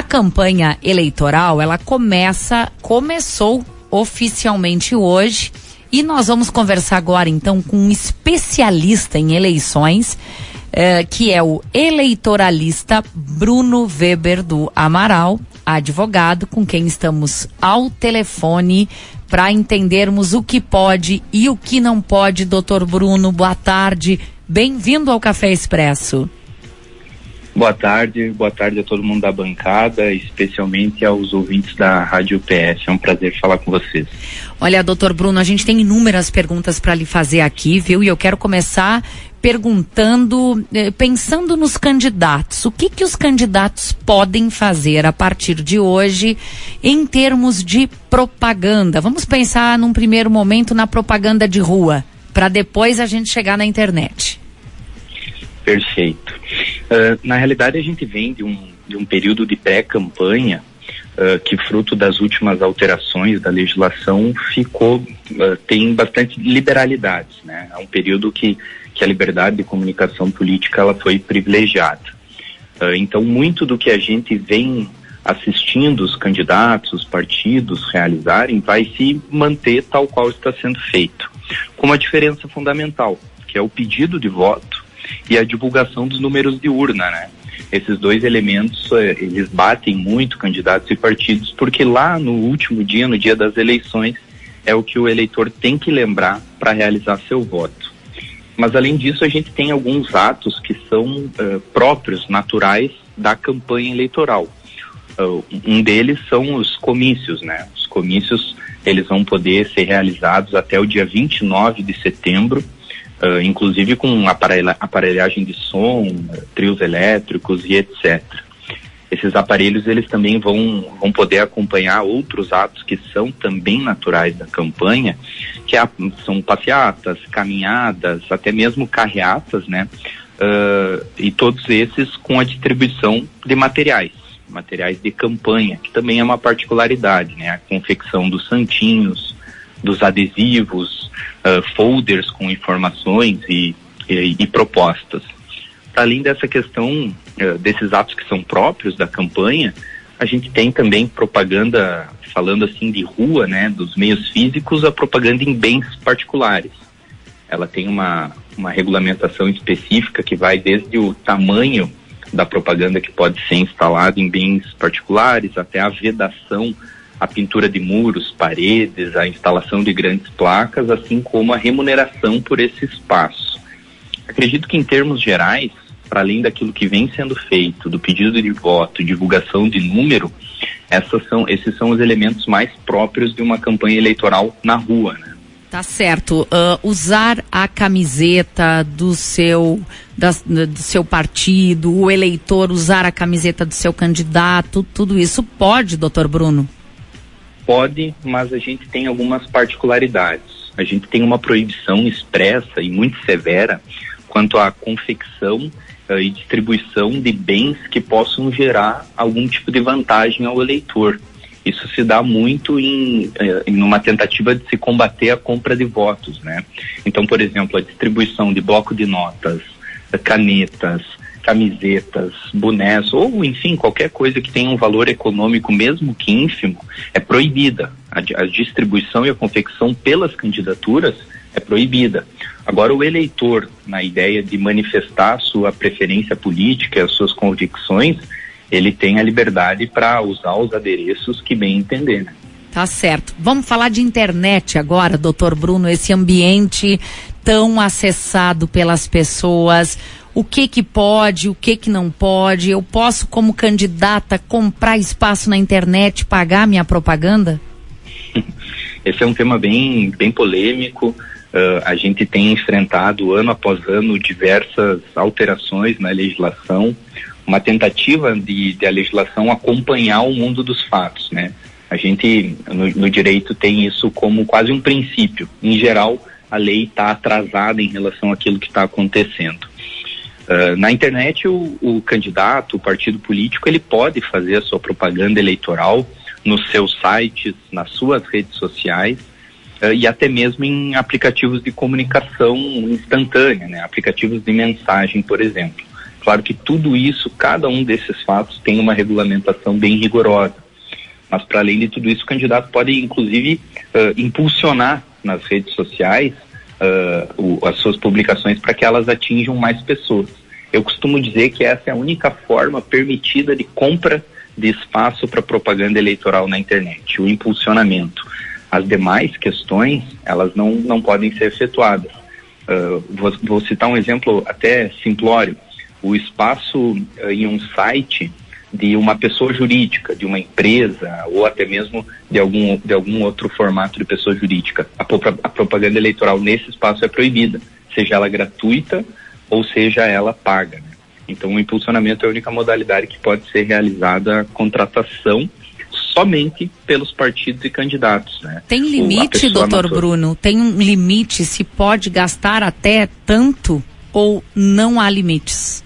A campanha eleitoral, ela começa, começou oficialmente hoje e nós vamos conversar agora então com um especialista em eleições, eh, que é o eleitoralista Bruno Weber do Amaral, advogado, com quem estamos ao telefone para entendermos o que pode e o que não pode. Doutor Bruno, boa tarde. Bem-vindo ao Café Expresso. Boa tarde, boa tarde a todo mundo da bancada, especialmente aos ouvintes da Rádio PS. É um prazer falar com vocês. Olha, doutor Bruno, a gente tem inúmeras perguntas para lhe fazer aqui, viu? E eu quero começar perguntando, eh, pensando nos candidatos. O que que os candidatos podem fazer a partir de hoje em termos de propaganda? Vamos pensar num primeiro momento na propaganda de rua, para depois a gente chegar na internet. Perfeito. Uh, na realidade, a gente vem de um, de um período de pré-campanha uh, que, fruto das últimas alterações da legislação, ficou uh, tem bastante liberalidade. Né? É um período que, que a liberdade de comunicação política ela foi privilegiada. então, muito do que a gente vem assistindo os candidatos, os partidos realizarem, vai se manter tal qual está sendo feito, com uma diferença fundamental, que é o pedido de voto e a divulgação dos números de urna, né? Esses dois elementos, eh, eles batem muito candidatos e partidos, porque lá no último dia, no dia das eleições, é o que o eleitor tem que lembrar para realizar seu voto. Mas além disso, a gente tem alguns atos que são uh, próprios, naturais da campanha eleitoral. Uh, um deles são os comícios, né? Os comícios, eles vão poder ser realizados até o dia 29 de setembro, uh, inclusive com aparelha, aparelhagem de som, trios elétricos e etc. Esses aparelhos eles também vão, vão poder acompanhar outros atos que são também naturais da campanha, que é, são passeatas, caminhadas, até mesmo carreatas, né? Uh, e todos esses com a distribuição de materiais, materiais de campanha, que também é uma particularidade, né? A confecção dos santinhos, dos adesivos, uh, folders com informações e, e, e propostas. Além dessa questão uh, desses atos que são próprios da campanha, a gente tem também propaganda, falando assim de rua, né, dos meios físicos, a propaganda em bens particulares. Ela tem uma, uma regulamentação específica que vai desde o tamanho da propaganda que pode ser instalada em bens particulares até a vedação a pintura de muros, paredes, a instalação de grandes placas, assim como a remuneração por esse espaço. Acredito que, em termos gerais, para além daquilo que vem sendo feito, do pedido de voto, divulgação de número, são, esses são os elementos mais próprios de uma campanha eleitoral na rua. Né? Tá certo. Uh, usar a camiseta do seu, da, do seu partido, o eleitor usar a camiseta do seu candidato, tudo isso pode, doutor Bruno? Pode, mas a gente tem algumas particularidades. A gente tem uma proibição expressa e muito severa quanto à confecção uh, e distribuição de bens que possam gerar algum tipo de vantagem ao eleitor. Isso se dá muito em, uh, em uma tentativa de se combater a compra de votos, né? Então, por exemplo, a distribuição de bloco de notas, canetas, camisetas, bonés ou enfim qualquer coisa que tenha um valor econômico mesmo que ínfimo é proibida. A, a distribuição e a confecção pelas candidaturas é proibida. Agora o eleitor, na ideia de manifestar sua preferência política, as suas convicções, ele tem a liberdade para usar os adereços que bem entender. Né? Tá certo. Vamos falar de internet agora, doutor Bruno, esse ambiente tão acessado pelas pessoas o que que pode, o que que não pode? Eu posso, como candidata, comprar espaço na internet, pagar minha propaganda? Esse é um tema bem, bem polêmico. Uh, a gente tem enfrentado ano após ano diversas alterações na legislação, uma tentativa de, de a legislação acompanhar o mundo dos fatos, né? A gente no, no direito tem isso como quase um princípio. Em geral, a lei está atrasada em relação àquilo que está acontecendo. Uh, na internet, o, o, candidato, o partido político, ele pode fazer a sua propaganda eleitoral nos seus sites, nas suas redes sociais uh, e até mesmo em aplicativos de comunicação instantânea, né? aplicativos de mensagem, por exemplo. Claro que tudo isso, cada um desses fatos tem uma regulamentação bem rigorosa. Mas para além de tudo isso, o candidato pode inclusive uh, impulsionar nas redes sociais uh, o, as suas publicações para que elas atinjam mais pessoas. Eu costumo dizer que essa é a única forma permitida de compra de espaço para propaganda eleitoral na internet, o impulsionamento. As demais questões, elas não, não podem ser efetuadas. Uh, vou, vou, citar um exemplo até simplório. O espaço uh, em um site de uma pessoa jurídica, de uma empresa ou até mesmo de algum, de algum outro formato de pessoa jurídica. A, a propaganda eleitoral nesse espaço é proibida, seja ela gratuita ou seja ela paga. Né? Então, o impulsionamento é a única modalidade que pode ser realizada a contratação somente pelos partidos e candidatos. Né? Tem limite, doutor Bruno? Tem um limite? Se pode gastar até tanto ou não há limites?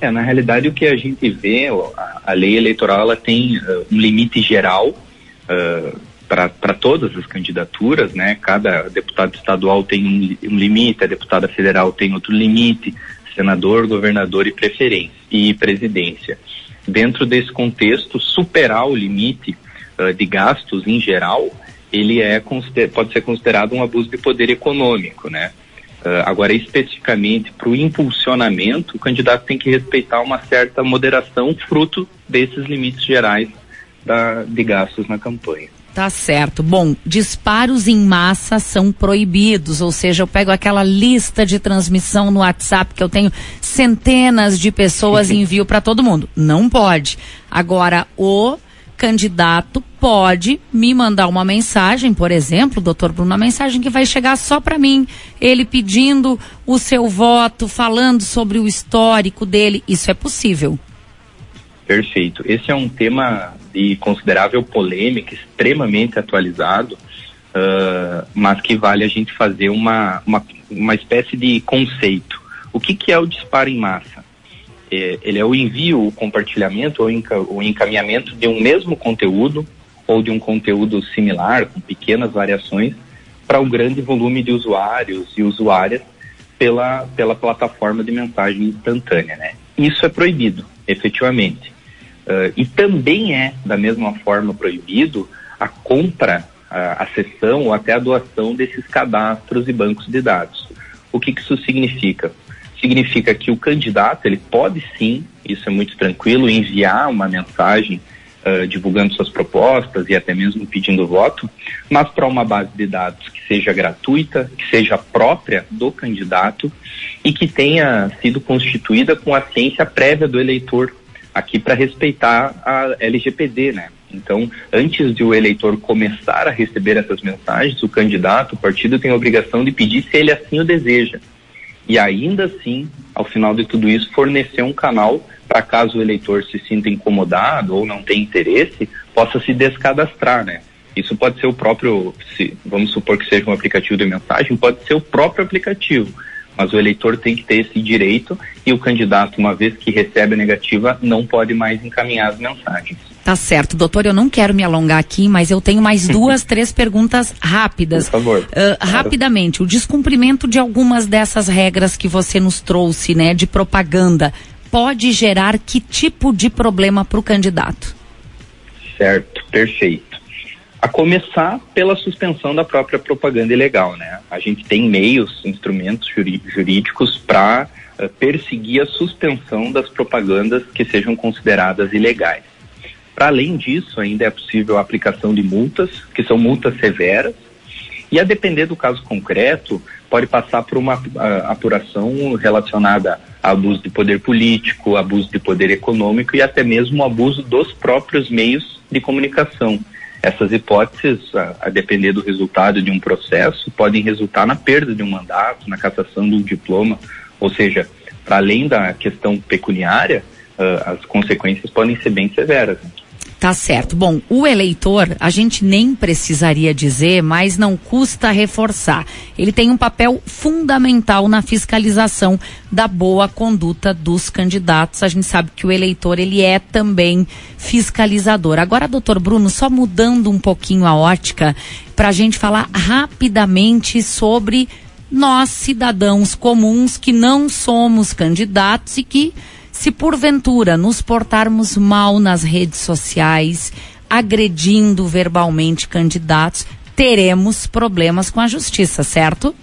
É, na realidade o que a gente vê, a, a lei eleitoral ela tem uh, um limite geral uh, para todas as candidaturas, né? Cada deputado estadual tem um, um, limite, a deputada federal tem outro limite, senador, governador e preferência e presidência. Dentro desse contexto, superar o limite uh, de gastos em geral, ele é pode ser considerado um abuso de poder econômico, né? Uh, agora, especificamente para o impulsionamento, o candidato tem que respeitar uma certa moderação, fruto desses limites gerais da, de gastos na campanha. Tá certo. Bom, disparos em massa são proibidos, ou seja, eu pego aquela lista de transmissão no WhatsApp que eu tenho centenas de pessoas e envio para todo mundo. Não pode. Agora, o candidato pode me mandar uma mensagem, por exemplo, doutor Bruno, uma mensagem que vai chegar só para mim, ele pedindo o seu voto, falando sobre o histórico dele. Isso é possível. Perfeito. Esse é um tema de considerável polêmica, extremamente atualizado, uh, mas que vale a gente fazer uma, uma, uma espécie de conceito. O que, que é o disparo em massa? É, ele é o envio, o compartilhamento ou o encaminhamento de um mesmo conteúdo ou de um conteúdo similar, com pequenas variações, para um grande volume de usuários e usuárias pela, pela plataforma de mensagem instantânea. Né? Isso é proibido, efetivamente. Uh, e também é, da mesma forma, proibido a compra, a, a cessão ou até a doação desses cadastros e bancos de dados. O que, que isso significa? Significa que o candidato ele pode sim, isso é muito tranquilo, enviar uma mensagem uh, divulgando suas propostas e até mesmo pedindo voto, mas para uma base de dados que seja gratuita, que seja própria do candidato e que tenha sido constituída com a ciência prévia do eleitor aqui para respeitar a LGPD, né? Então, antes de o eleitor começar a receber essas mensagens, o candidato, o partido tem a obrigação de pedir se ele assim o deseja e ainda assim, ao final de tudo isso, fornecer um canal para caso o eleitor se sinta incomodado ou não tenha interesse, possa se descadastrar, né? Isso pode ser o próprio, se, vamos supor que seja um aplicativo de mensagem, pode ser o próprio aplicativo, mas o eleitor tem que ter esse direito e o candidato, uma vez que recebe a negativa, não pode mais encaminhar as mensagens. Tá certo, doutor, eu não quero me alongar aqui, mas eu tenho mais duas, três perguntas rápidas. Por favor. Uh, rapidamente, o descumprimento de algumas dessas regras que você nos trouxe, né, de propaganda, pode gerar que tipo de problema para o candidato? Certo, perfeito. A começar pela suspensão da própria propaganda ilegal, né? A gente tem meios, instrumentos jurídicos para uh, perseguir a suspensão das propagandas que sejam consideradas ilegais. Para além disso, ainda é possível a aplicação de multas, que são multas severas, e a depender do caso concreto, pode passar por uma apuração relacionada a abuso de poder político, abuso de poder econômico e até mesmo abuso dos próprios meios de comunicação. Essas hipóteses, a, a depender do resultado de um processo, podem resultar na perda de um mandato, na cassação de um diploma, ou seja, para além da questão pecuniária, uh, as consequências podem ser bem severas. Tá certo. Bom, o eleitor, a gente nem precisaria dizer, mas não custa reforçar. Ele tem um papel fundamental na fiscalização da boa conduta dos candidatos. A gente sabe que o eleitor, ele é também fiscalizador. Agora, doutor Bruno, só mudando um pouquinho a ótica, para a gente falar rapidamente sobre nós, cidadãos comuns que não somos candidatos e que, se porventura nos portarmos mal nas redes sociais, agredindo verbalmente candidatos, teremos problemas com a justiça, certo?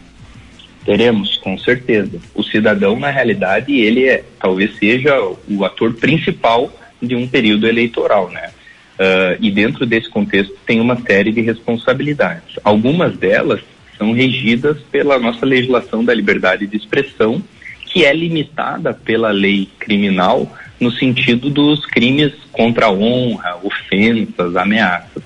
Teremos, com certeza. O cidadão, na realidade, ele é, talvez seja o ator principal de um período eleitoral, né? Uh, e dentro desse contexto tem uma série de responsabilidades. Algumas delas são regidas pela nossa legislação da liberdade de expressão, que é limitada pela lei criminal no sentido dos crimes contra a honra, ofensas, ameaças.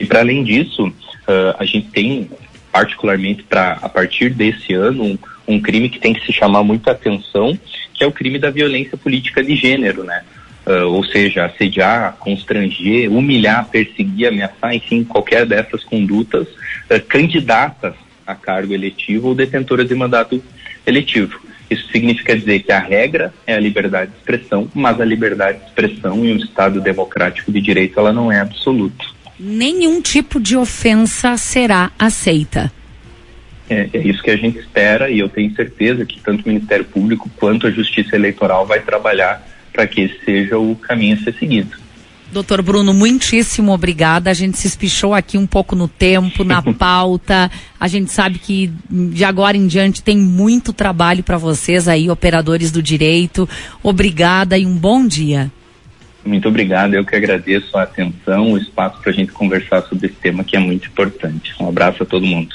E para além disso, uh, a gente tem, particularmente para a partir desse ano, um, um crime que tem que se chamar muita atenção, que é o crime da violência política de gênero, né? Uh, ou seja, assediar, constranger, humilhar, perseguir, ameaçar, enfim, qualquer dessas condutas uh, candidatas a cargo eletivo ou detentoras de mandato eletivo. Isso significa dizer que a regra é a liberdade de expressão, mas a liberdade de expressão em um Estado democrático de direito ela não é absoluta. Nenhum tipo de ofensa será aceita. É, é, isso que a gente espera e eu tenho certeza que tanto o Ministério Público quanto a Justiça Eleitoral vai trabalhar para que esse seja o caminho a ser seguido. Doutor Bruno, muitíssimo obrigada. A gente se espichou aqui um pouco no tempo, na pauta. A gente sabe que de agora em diante tem muito trabalho para vocês aí, operadores do direito. Obrigada e um bom dia. Muito obrigado. Eu que agradeço a atenção, o espaço para a gente conversar sobre esse tema que é muito importante. Um abraço a todo mundo.